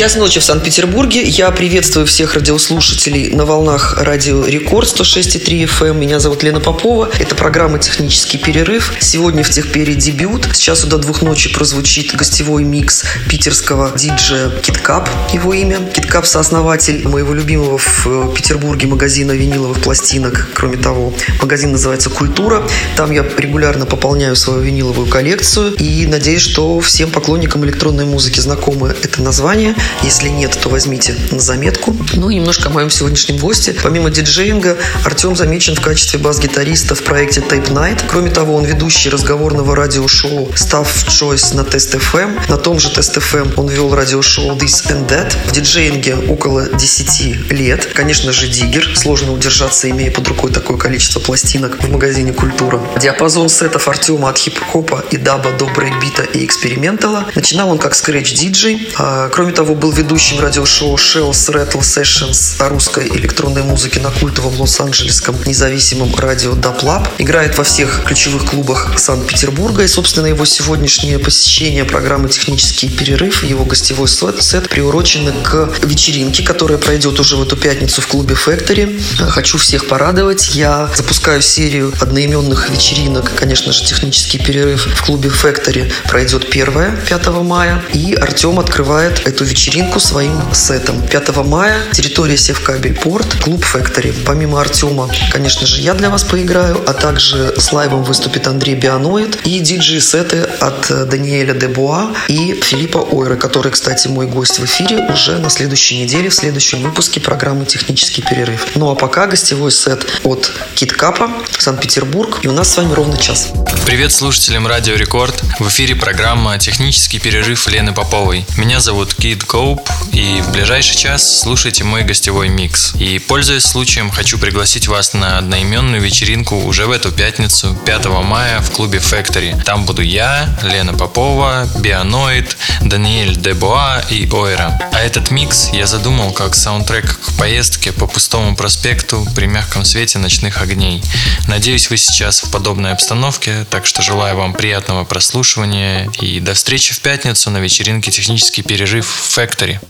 Час ночи в Санкт-Петербурге. Я приветствую всех радиослушателей на волнах радио Рекорд 106,3 FM. Эм. Меня зовут Лена Попова. Это программа «Технический перерыв». Сегодня в Техпере дебют. С часу до двух ночи прозвучит гостевой микс питерского диджея Киткап, его имя. Киткап – сооснователь моего любимого в э, Петербурге магазина виниловых пластинок. Кроме того, магазин называется «Культура». Там я регулярно пополняю свою виниловую коллекцию. И надеюсь, что всем поклонникам электронной музыки знакомы это название – если нет, то возьмите на заметку. Ну и немножко о моем сегодняшнем госте. Помимо диджеинга, Артем замечен в качестве бас-гитариста в проекте Tape Night. Кроме того, он ведущий разговорного радиошоу Staff Choice на Test FM. На том же Test FM он вел радиошоу This and That. В диджеинге около 10 лет. Конечно же, диггер. Сложно удержаться, имея под рукой такое количество пластинок в магазине «Культура». Диапазон сетов Артема от хип-хопа и даба до брейкбита и экспериментала. Начинал он как скретч-диджей. А, кроме того, был ведущим радиошоу Shells Rattle Sessions о русской электронной музыке на культовом лос-анджелесском независимом радио Lab. Играет во всех ключевых клубах Санкт-Петербурга. И, собственно, его сегодняшнее посещение программы «Технический перерыв», его гостевой сет, приурочены к вечеринке, которая пройдет уже в эту пятницу в клубе Factory. Хочу всех порадовать. Я запускаю серию одноименных вечеринок. Конечно же, «Технический перерыв» в клубе Factory пройдет 1 5 мая. И Артем открывает эту вечеринку вечеринку своим сетом. 5 мая территория Севкабель Порт, клуб Factory. Помимо Артема, конечно же, я для вас поиграю, а также с лайвом выступит Андрей Бианоид и диджей-сеты от Даниэля Дебуа и Филиппа Ойры, который, кстати, мой гость в эфире уже на следующей неделе, в следующем выпуске программы «Технический перерыв». Ну а пока гостевой сет от Кит Капа, Санкт-Петербург, и у нас с вами ровно час. Привет слушателям Радио Рекорд. В эфире программа «Технический перерыв» Лены Поповой. Меня зовут Кит Коу Scope, и в ближайший час слушайте мой гостевой микс. И, пользуясь случаем, хочу пригласить вас на одноименную вечеринку уже в эту пятницу, 5 мая, в клубе Factory. Там буду я, Лена Попова, Бианоид, Даниэль Дебуа и Ойра. А этот микс я задумал как саундтрек к поездке по пустому проспекту при мягком свете ночных огней. Надеюсь, вы сейчас в подобной обстановке, так что желаю вам приятного прослушивания и до встречи в пятницу на вечеринке «Технический перерыв Factory Factory.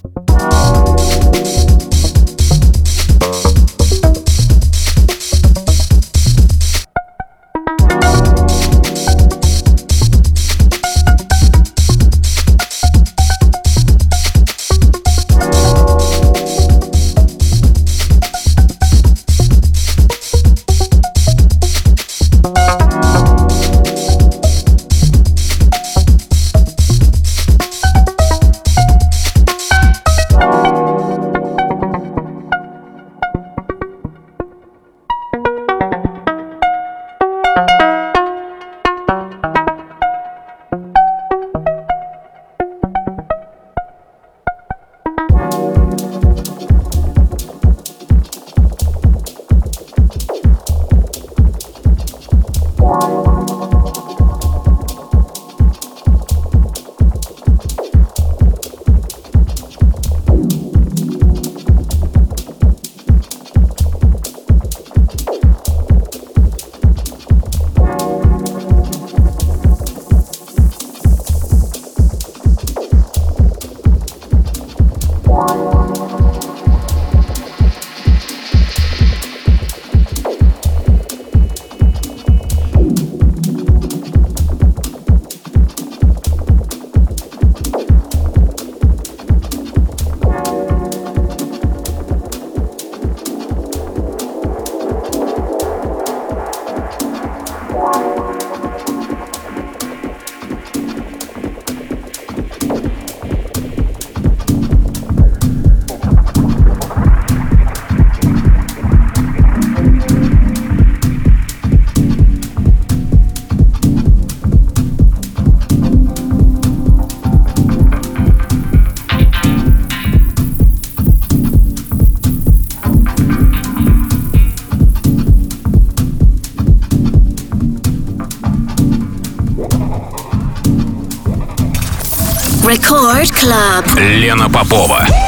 Club. Лена Попова.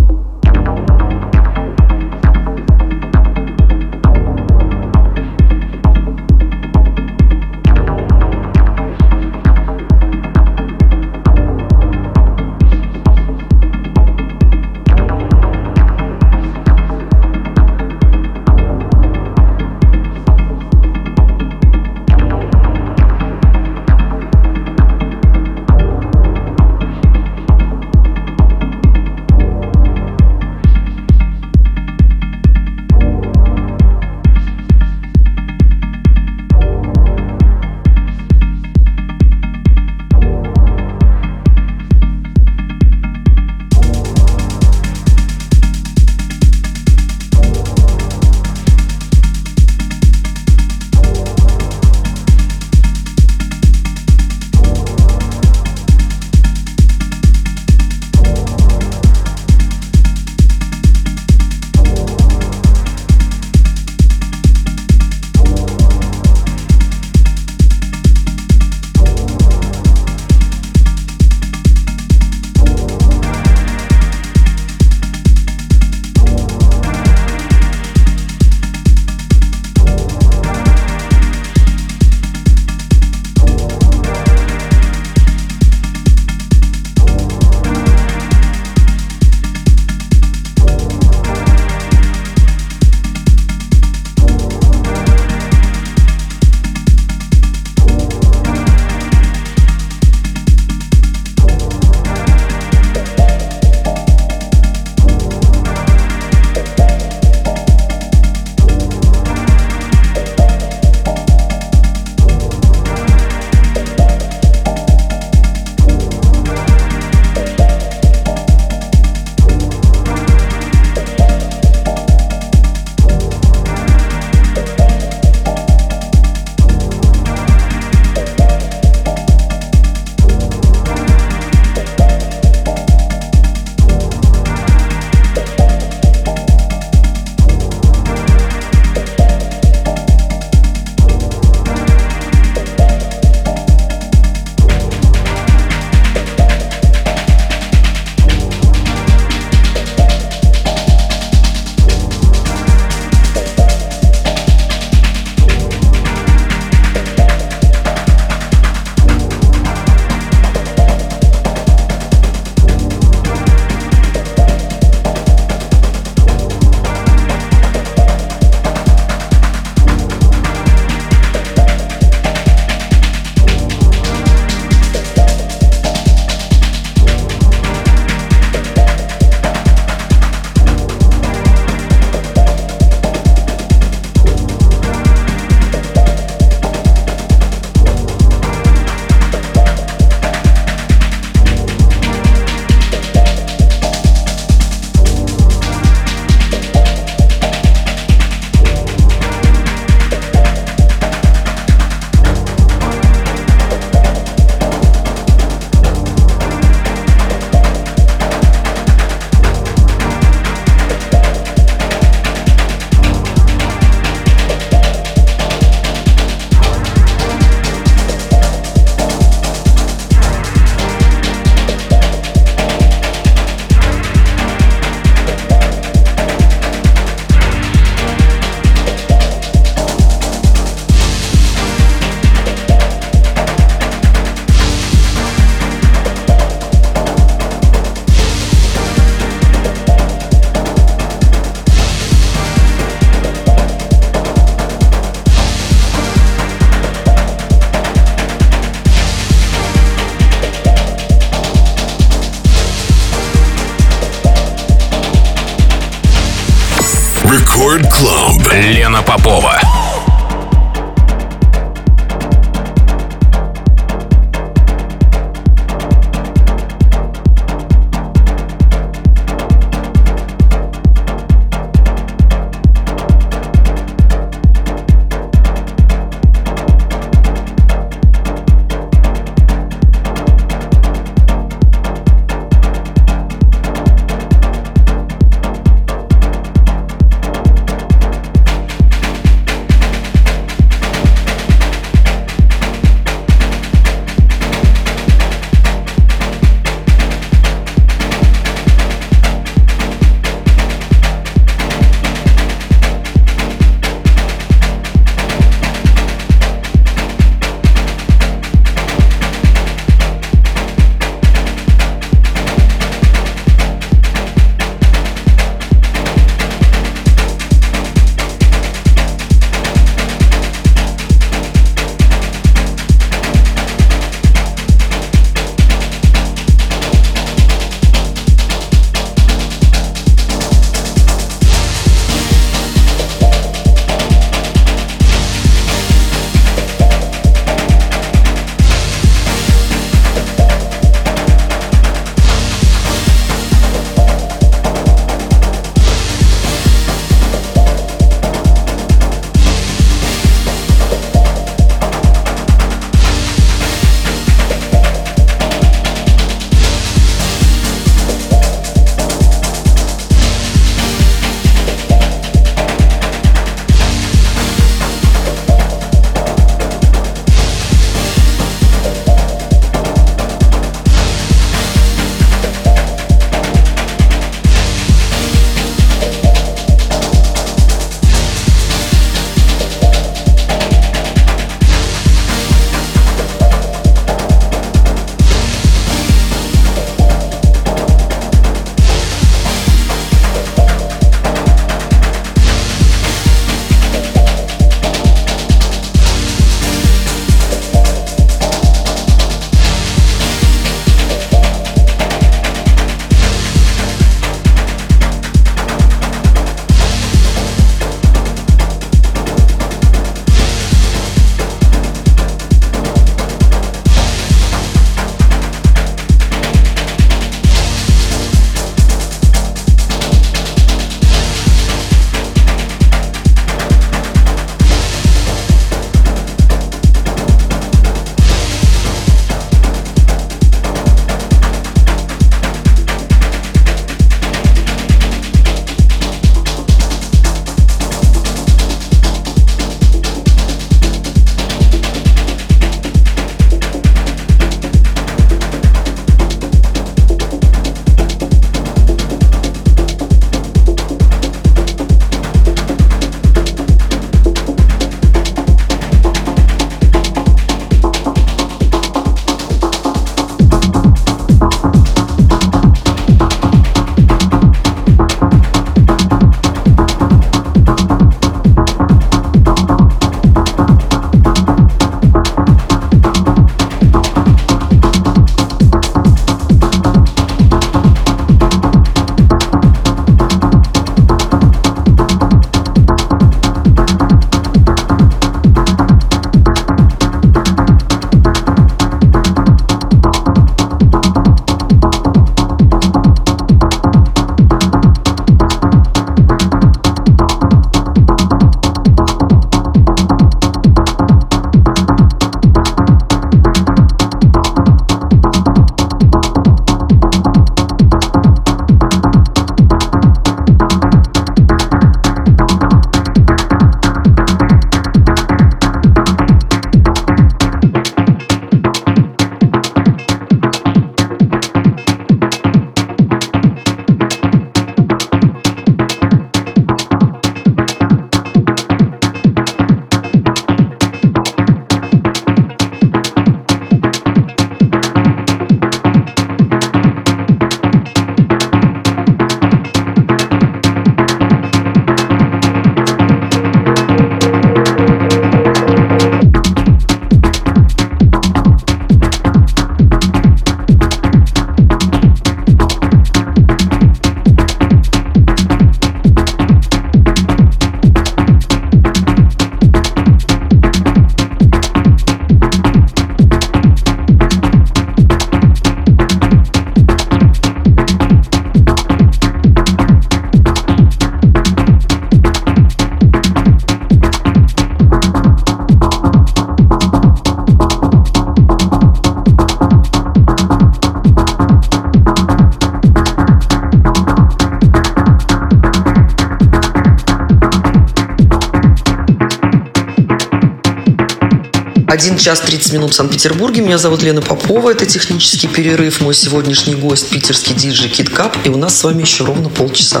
1 час 30 минут в Санкт-Петербурге. Меня зовут Лена Попова. Это технический перерыв. Мой сегодняшний гость питерский диджей Кит Кап. И у нас с вами еще ровно полчаса.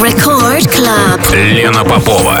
Record Club. Лена Попова.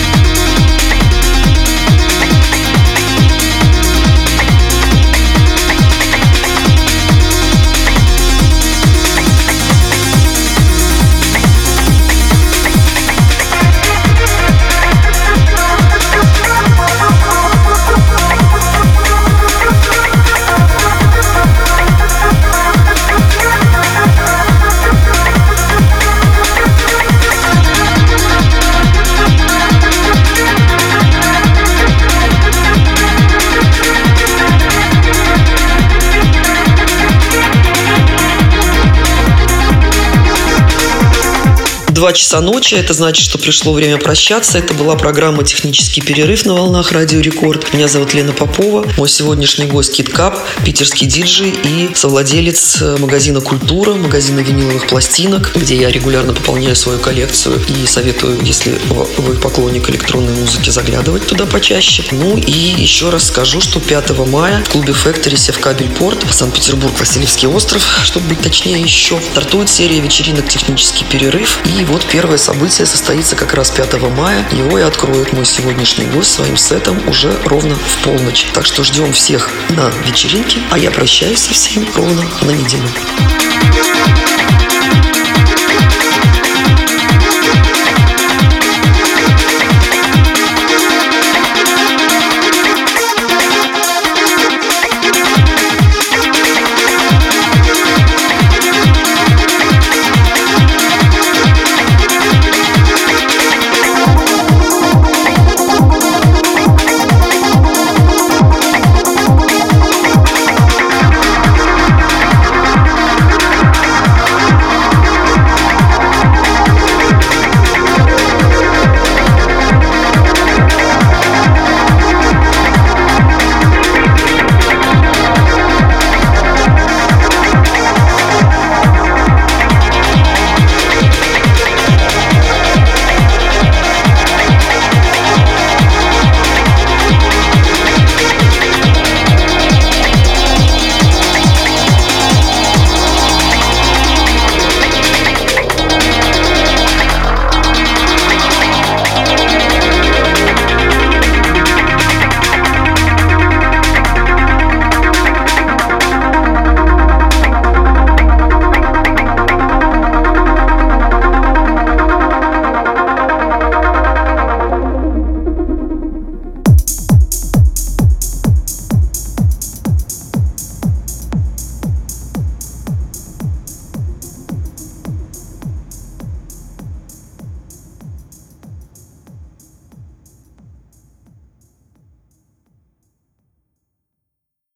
Два часа ночи, это значит, что пришло время прощаться. Это была программа «Технический перерыв» на волнах Радио Рекорд. Меня зовут Лена Попова. Мой сегодняшний гость Кит Кап, питерский диджей и совладелец э, магазина «Культура», магазина виниловых пластинок, где я регулярно пополняю свою коллекцию и советую, если вы поклонник электронной музыки, заглядывать туда почаще. Ну и еще раз скажу, что 5 мая в клубе Factory Севкабель Порт, Санкт-Петербург, Васильевский остров, чтобы быть точнее еще, стартует серия вечеринок «Технический перерыв». И вот первое событие состоится как раз 5 мая. Его и откроет мой сегодняшний гость своим сетом уже ровно в полночь. Так что ждем всех на вечеринке, а я прощаюсь со всеми ровно на неделю.